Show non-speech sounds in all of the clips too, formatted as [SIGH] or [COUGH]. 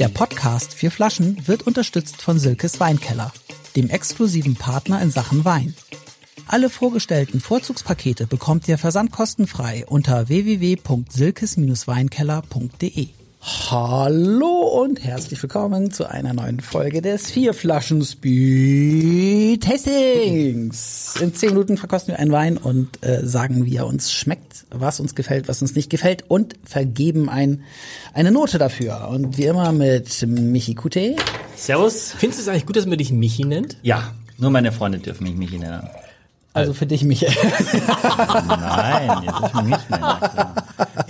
Der Podcast Vier Flaschen wird unterstützt von Silkes Weinkeller, dem exklusiven Partner in Sachen Wein. Alle vorgestellten Vorzugspakete bekommt ihr versandkostenfrei unter www.silkes-weinkeller.de. Hallo und herzlich willkommen zu einer neuen Folge des Vier Flaschen Speed Tastings. In zehn Minuten verkosten wir einen Wein und äh, sagen, wie er uns schmeckt, was uns gefällt, was uns nicht gefällt und vergeben ein, eine Note dafür. Und wie immer mit Michi Kute. Servus. Findest du es eigentlich gut, dass man dich Michi nennt? Ja, nur meine Freunde dürfen mich Michi nennen. Also für dich, Michael. Nein, ihr dürft mich nicht nennen.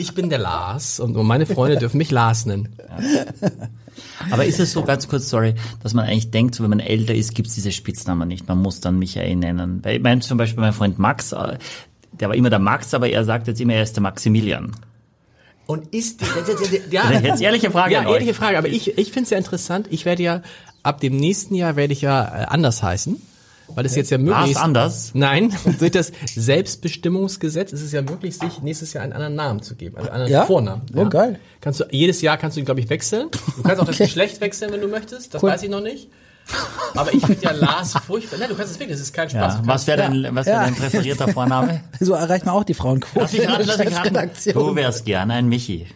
Ich bin der Lars und meine Freunde dürfen mich Lars nennen. Aber ist es so, ganz kurz, sorry, dass man eigentlich denkt, so wenn man älter ist, gibt's diese Spitznamen nicht. Man muss dann Michael nennen. Weil ich meine zum Beispiel mein Freund Max, äh, der war immer der Max, aber er sagt jetzt immer, er ist der Maximilian. Und ist die, ja, Jetzt ehrliche Frage ja, ehrliche Frage, aber ich, ich finde es ja interessant. Ich werde ja, ab dem nächsten Jahr werde ich ja äh, anders heißen. Weil es jetzt ja möglich Lars anders? Nein, [LAUGHS] durch das Selbstbestimmungsgesetz ist es ja möglich, sich nächstes Jahr einen anderen Namen zu geben, also einen anderen Ja? Vornamen. Oh, geil. Kannst du, jedes Jahr kannst du ihn, glaube ich, wechseln. Du kannst auch das Okay. Geschlecht wechseln, wenn du möchtest. Das Cool. weiß ich noch nicht. Aber ich finde ja Lars furchtbar. Nein, du kannst es wirklich, das ist kein Spaß. Ja, was wäre dein, was wär Ja. dein präferierter Vorname? [LAUGHS] So erreicht man auch die Frauenquote. Du wärst gerne ein Michi.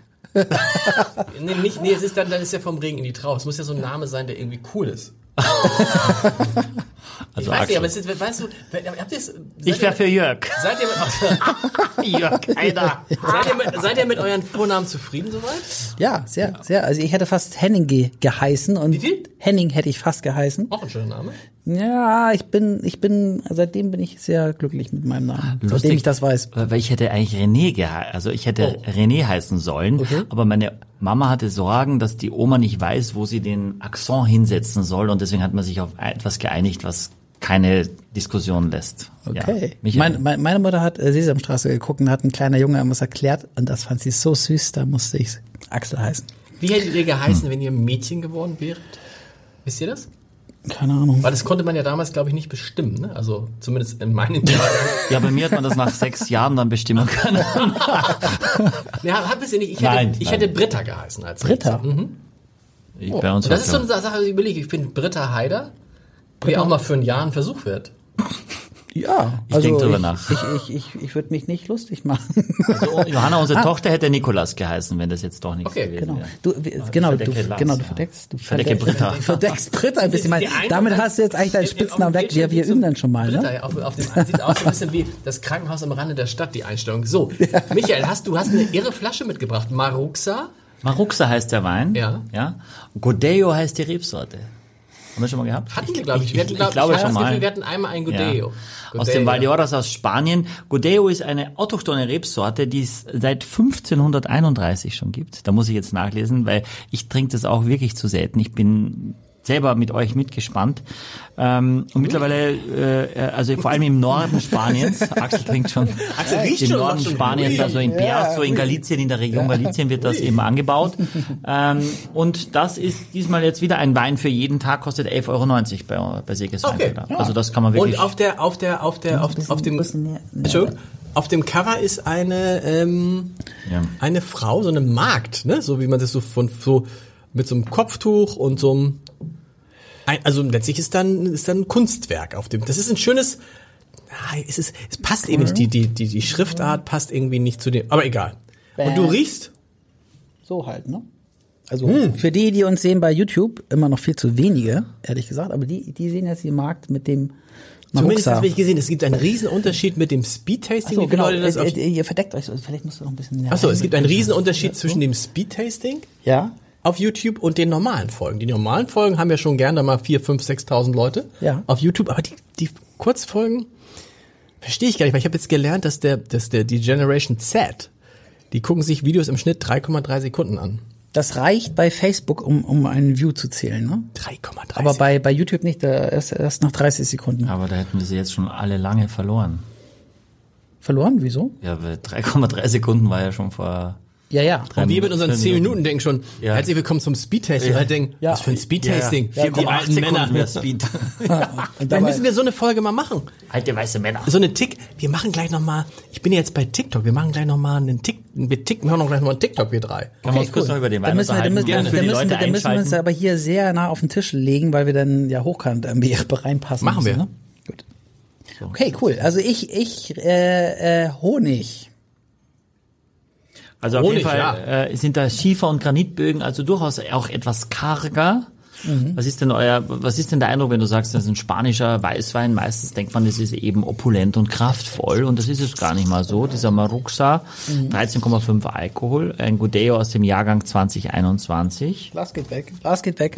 Nee, nicht, nee, es ist dann, dann ist ja vom Regen in die Traufe. Es muss ja so ein Name sein, der irgendwie cool ist. [LAUGHS] Also ich weiß nicht, aber es ist, weißt du, habt ihr es, Ich wäre für Jörg. seid ihr, mit, [LAUGHS] Jörg, seid, ihr mit, seid ihr mit euren Vornamen zufrieden soweit? Ja, sehr, sehr. Also ich hätte fast Henning ge geheißen und Wie viel? Henning hätte ich fast geheißen. Auch ein schöner Name. Ja, ich bin, ich bin, seitdem bin ich sehr glücklich mit meinem Namen, seitdem ich das weiß. Weil ich hätte eigentlich René geheißen, also ich hätte Oh. René heißen sollen, aber meine Mama hatte Sorgen, dass die Oma nicht weiß, wo sie den Akzent hinsetzen soll und deswegen hat man sich auf etwas geeinigt, was keine Diskussion lässt. Okay. Ja. Mein, mein, meine Mutter hat äh, Sesamstraße geguckt und hat ein kleiner Junge irgendwas erklärt und das fand sie so süß, da musste ich Axel heißen. Wie hättet ihr geheißen, wenn ihr ein Mädchen geworden wäret? Wisst ihr das? Keine Ahnung. Weil das konnte man ja damals, glaube ich, nicht bestimmen. Ne? Also zumindest in meinen Jahren. [LAUGHS] ja, bei mir hat man das nach sechs Jahren dann bestimmen [LAUGHS] können. ja, hab es ja nicht. Ich hätte, Nein, ich nein. hätte Britta geheißen als Britta? Mhm. Ich, bei uns das ist so eine Sache, die ich überlege. Ich finde Britta Heider, wie auch mal für ein Jahr ein Versuch wird. Ja, Ich also denk drüber ich, nach. Ich, ich, ich, ich würde mich nicht lustig machen. also, Johanna, unsere Tochter hätte Nikolas geheißen, wenn das jetzt doch nicht Okay, gewesen Genau. wäre. Du, wie- genau, du, Lars, genau, du verdeckst, du verdecke verdeckst- Britta. Du verdeckst Britta ein bisschen. Damit hast du jetzt eigentlich deinen Spitznamen weg. Wir, wir üben dann schon mal, Britta, ne? ja, auf, auf dem, sieht aus ein bisschen wie das Krankenhaus am Rande der Stadt, die Einstellung. So, [LAUGHS] Michael, hast du hast eine irre Flasche mitgebracht. Maruxa. Maruxa heißt der Wein. Ja. ja. Godeo heißt die Rebsorte. Haben wir schon mal gehabt? Hatten wir, glaube ich. Ich, Wir hatten, ich glaub, glaube ich schon mal. Gefühl, wir hatten einmal ein Godeo. Ja. Aus dem Valdeoras aus Spanien. Godeo ist eine autochthone Rebsorte, die es seit 1531 schon gibt. Da muss ich jetzt nachlesen, weil ich trinke das auch wirklich zu selten. Ich bin selber mit euch mitgespannt. Ähm, und mittlerweile, äh, also vor allem im Norden Spaniens, [LAUGHS] Axel trinkt schon, Axel riecht im schon, Norden Spaniens, also in Piaz, so in Galicien, in der Region Galicien wird das eben angebaut. Ähm, und das ist diesmal jetzt wieder ein Wein für jeden Tag, kostet 11,90 Euro bei, bei Seges Okay. Weinkeller. Also das kann man wirklich... Und auf der, auf der, auf der, auf, auf dem, bisschen näher Entschuldigung, auf dem Cover ist eine, ähm, Ja. eine Frau, so eine Magd, ne? So wie man das so von, so, mit so einem Kopftuch und so einem, ein, also letztlich ist dann, ist dann ein Kunstwerk auf dem, das ist ein schönes, ah, es ist, es passt eben nicht, die, die, die, die Schriftart passt irgendwie nicht zu dem, aber egal. Und du Bäh. riechst? So halt, ne? Also für die, die uns sehen bei YouTube, immer noch viel zu wenige, ehrlich gesagt. Aber die, die sehen jetzt die Markt mit dem Zumindest habe ich gesehen, es gibt einen riesen Unterschied mit dem Speed-Tasting. So, genau. Äh, äh, ihr verdeckt euch so. Vielleicht musst du noch ein bisschen näher Achso, es gibt einen riesen Unterschied zwischen dem Speed-Tasting Ja, auf YouTube und den normalen Folgen. Die normalen Folgen haben ja schon gerne mal 4, 5, 6.000 Leute Ja. auf YouTube, aber die, die Kurzfolgen verstehe ich gar nicht, weil ich habe jetzt gelernt, dass der, dass der die Generation Z, die gucken sich Videos im Schnitt 3,3 Sekunden an. das reicht bei Facebook, um, um einen View zu zählen, ne? 3,3 Aber bei, bei YouTube nicht, da erst, erst nach 30 Sekunden. Aber da hätten wir sie jetzt schon alle lange verloren. Verloren? Wieso? Ja, weil 3,3 Sekunden war ja schon vor Ja, ja. Und wir mit unseren 10 Minuten. Minuten denken schon, Ja. herzlich willkommen zum Speedtasting. Ja. Ja. denken, Ja. was für ein Speedtasting? Ja, Die alten Männer. mehr Speed. [LAUGHS] Und Dann müssen wir so eine Folge mal machen. Alte weiße Männer. So eine Tick, wir machen gleich noch mal, ich bin ja jetzt bei TikTok, wir machen gleich noch mal einen Tick, wir Tick, wir machen noch gleich noch mal einen TikTok, wir drei. Können wir uns kurz noch über den dann Wein müssen wir, dann müssen, dann müssen, wir, Leute dann müssen wir uns aber hier sehr nah auf den Tisch legen, weil wir dann ja hochkant irgendwie reinpassen Machen müssen. wir. Ne? Gut. Okay, cool. Also ich, ich, äh, äh, Honig. Also auf Honig, jeden Fall ja. äh, sind da Schiefer- und Granitbögen, also durchaus auch etwas karger. Mhm. Was ist denn euer, was ist denn der Eindruck, wenn du sagst, das ist ein spanischer Weißwein? Meistens denkt man, das ist eben opulent und kraftvoll und das ist es gar nicht mal so. Dieser Maruxa, Mhm. 13,5 Alkohol, ein Gudeo aus dem Jahrgang 2021. Lars geht weg. Lars geht weg.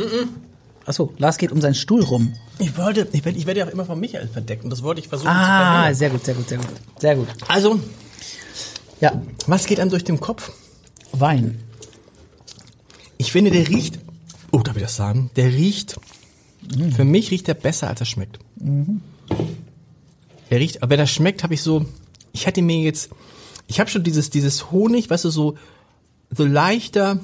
Achso, Lars geht um seinen Stuhl rum. Ich wollte, ich werde, ich werde ja auch immer von Michael verdeckt und das wollte ich versuchen zu Ah, sehr gut, sehr gut, sehr gut. Sehr gut. Also, Ja, was geht einem durch den Kopf? Wein. Ich finde, der riecht, oh, darf ich das sagen? Der riecht, für mich riecht er besser, als er schmeckt. Er riecht, aber wenn er schmeckt, habe ich so, ich hätte mir jetzt, ich habe schon dieses, dieses Honig, weißt du, so, so leichter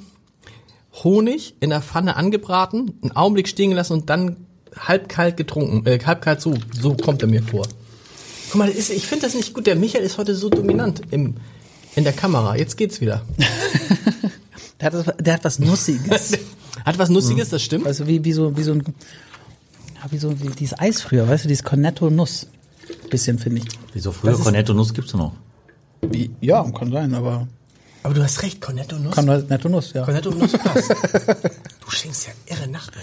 Honig in der Pfanne angebraten, einen Augenblick stehen gelassen und dann halb kalt getrunken, äh, halb kalt so, so kommt er mir vor. Guck mal, ist, ich finde das nicht gut. Der Michael ist heute so dominant im, in der Kamera. Jetzt geht's wieder. [LAUGHS] Der hat, das- der hat was Nussiges. [LAUGHS] Hat was Nussiges, das stimmt. Also wie, wie so, wie so ein, wie so, wie dieses Eis früher, weißt du, dieses Cornetto Nuss. Bisschen, finde ich. Wieso früher Cornetto Nuss gibt's noch? Wie, ja, kann sein, aber Aber du hast recht, Cornetto Nuss. Cornetto Nuss, ja. Cornetto Nuss passt. [LAUGHS] du schenkst ja irre Nacht bei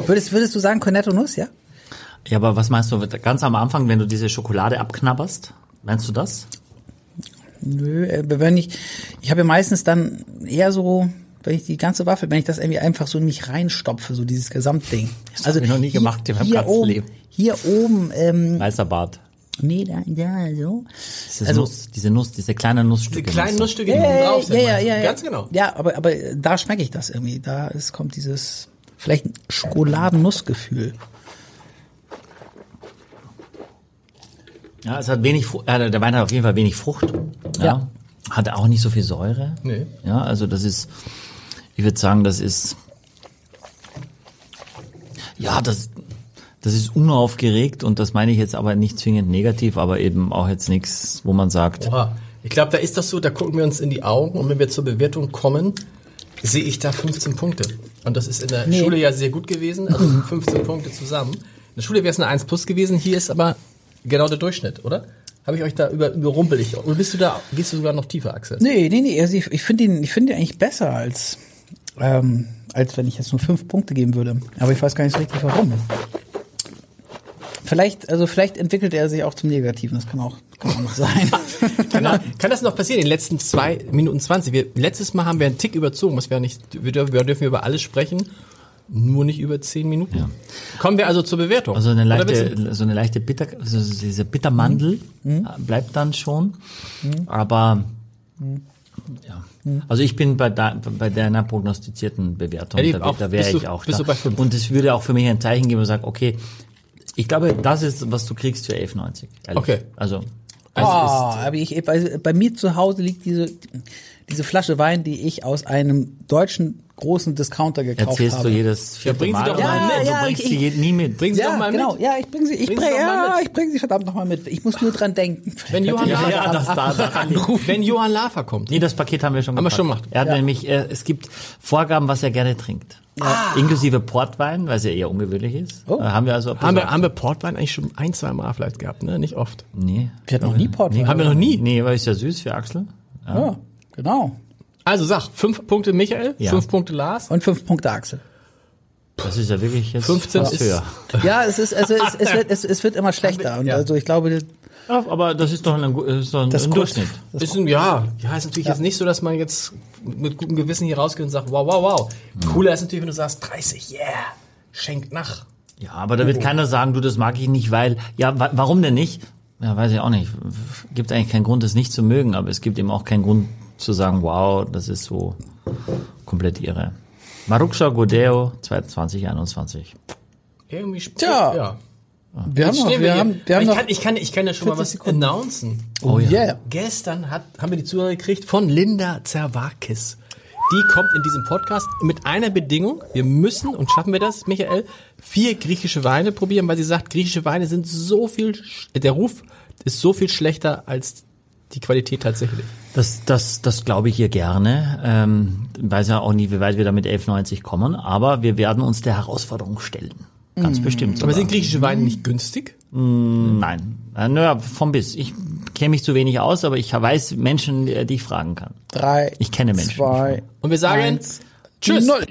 dir. Würdest, würdest du sagen Cornetto Nuss, ja? Ja, aber was meinst du, ganz am Anfang, wenn du diese Schokolade abknabberst? Meinst du das? Nö, äh, wenn ich, ich habe ja meistens dann eher so, wenn ich die ganze Waffel, wenn ich das irgendwie einfach so in mich reinstopfe, so dieses Gesamtding. Also hab ich noch nie gemacht in meinem hier ganzen oben, Leben. hier oben, ähm, Weißer Bart. nee, da, da, so. Diese Also- Nuss, diese Nuss, diese kleinen Nussstücke. Die kleinen? Nussstücke, die ja, drauf sind. ja, ja, ja. Ganz genau. Ja, aber, aber da schmecke ich das irgendwie. Da ist, kommt dieses, vielleicht ein Schokoladennussgefühl. Ja, es hat wenig, äh, der Wein hat auf jeden Fall wenig Frucht. Ja. Ja. Hat auch nicht so viel Säure. Nee. Ja, also das ist, ich würde sagen, das ist, ja, das, das ist unaufgeregt und das meine ich jetzt aber nicht zwingend negativ, aber eben auch jetzt nichts, wo man sagt, Oha. Ich glaube, da ist das so, da gucken wir uns in die Augen und wenn wir zur Bewertung kommen, sehe ich da 15 Punkte. Und das ist in der Nee. Schule ja sehr gut gewesen, also 15 Punkte zusammen. In der Schule wäre es eine 1 plus gewesen, hier ist aber genau der Durchschnitt, oder? Habe ich euch da über, überrumpel ich? Oder bist du da, gehst du sogar noch tiefer, Axel? Nee, nee, nee. Also ich, ich finde ihn, ich finde ihn eigentlich besser als, ähm, als wenn ich jetzt nur fünf Punkte geben würde. Aber ich weiß gar nicht so richtig warum. Vielleicht, also vielleicht entwickelt er sich auch zum Negativen. Das kann auch, kann auch noch sein. [LAUGHS] Kann, da- kann das noch passieren in den letzten zwei Minuten 20? Wir, letztes Mal haben wir einen Tick überzogen, was wir nicht, wir dürfen, wir dürfen über alles sprechen, nur nicht über 10 Minuten. Kommen wir also zur Bewertung. also eine leichte, so eine leichte Bitter, also diese Bittermandel äh, bleibt dann schon, aber, ja. Also ich bin bei, da, bei deiner prognostizierten Bewertung, Eddie, da, auch- da wäre du- ich auch da. Und es würde auch für mich ein Zeichen geben, wo ich sage, okay, ich glaube, das ist, was du kriegst für 11,90. ehrlich. Okay. Also, Oh, aber ich, bei, bei mir zu Hause liegt diese, diese Flasche Wein, die ich aus einem deutschen großen Discounter gekauft erzählst habe. du jedes vierte bring sie Mal. doch oder? mal mit. Du Ja, bringst ich- sie nie mit. Bring sie ja, doch mal genau. mit. Ja, ich bringe sie, ich Bring bringe, sie ja, ich bringe sie verdammt nochmal mit. Ich muss nur dran denken. Wenn Johann Ja, Lafer, ja, das da, wenn Johann Lafer kommt. Nee, das Paket haben wir schon Haben wir schon gemacht. Er hat Ja. nämlich, äh, es gibt Vorgaben, was er gerne trinkt. Inklusive Portwein, weil es ja eher ungewöhnlich ist. Oh. Äh, haben wir also Haben wir, haben wir Portwein eigentlich schon ein, zwei Mal vielleicht gehabt, ne? Nicht oft. Nee. Wir hatten noch nie Portwein. Haben wir noch nie. Nee, weil ist ja süß für Axel. Ja, genau. Also sag, fünf Punkte Michael, Ja. fünf Punkte Lars. Und fünf Punkte Axel. Das ist ja wirklich jetzt 15 fast ist- höher. [LAUGHS] Ja, es ist, also es, es, [LAUGHS] wird, es, es wird immer schlechter. Und Ja. also ich glaube, Ja, aber das ist doch ein, ist doch ein, Das ein. Durchschnitt. Ist ein, ja, ja, ist natürlich jetzt nicht so, dass man jetzt mit gutem Gewissen hier rausgeht und sagt, wow, wow, wow. Cooler ist natürlich, wenn du sagst, 30, yeah, schenkt nach. Ja, aber da wird keiner sagen, du, das mag ich nicht, weil, ja, wa warum denn nicht? Ja, weiß ich auch nicht. Gibt eigentlich keinen Grund, das nicht zu mögen, aber es gibt eben auch keinen Grund zu sagen, wow, das ist so komplett irre. Maruxa Godeo 2021. Irgendwie sp- Tja. ja. Wir haben noch, wir hier. haben, wir haben ich, noch kann, ich, kann, ich kann ja schon mal 40 was Sekunden. announcen. Oh yeah. Gestern hat, haben wir die Zuhörer gekriegt von Linda Zerwakis. Die kommt in diesem Podcast mit einer Bedingung. Wir müssen, und schaffen wir das, Michael, vier griechische Weine probieren, weil sie sagt, griechische Weine sind so viel, der Ruf ist so viel schlechter als die Qualität tatsächlich. Das, das, das glaube ich ihr gerne. Ähm, weiß ja auch nie, wie weit wir da mit 11,90 kommen, aber wir werden uns der Herausforderung stellen. Ganz bestimmt. Aber sogar. sind griechische Weine nicht günstig? Nein. Äh, Naja, vom Bis. Ich kenne mich zu wenig aus, aber ich weiß Menschen, äh, die ich fragen kann. drei, Ich kenne Menschen. zwei, Und wir sagen eins, Tschüss. null.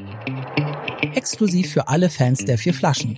Exklusiv für alle Fans der vier Flaschen.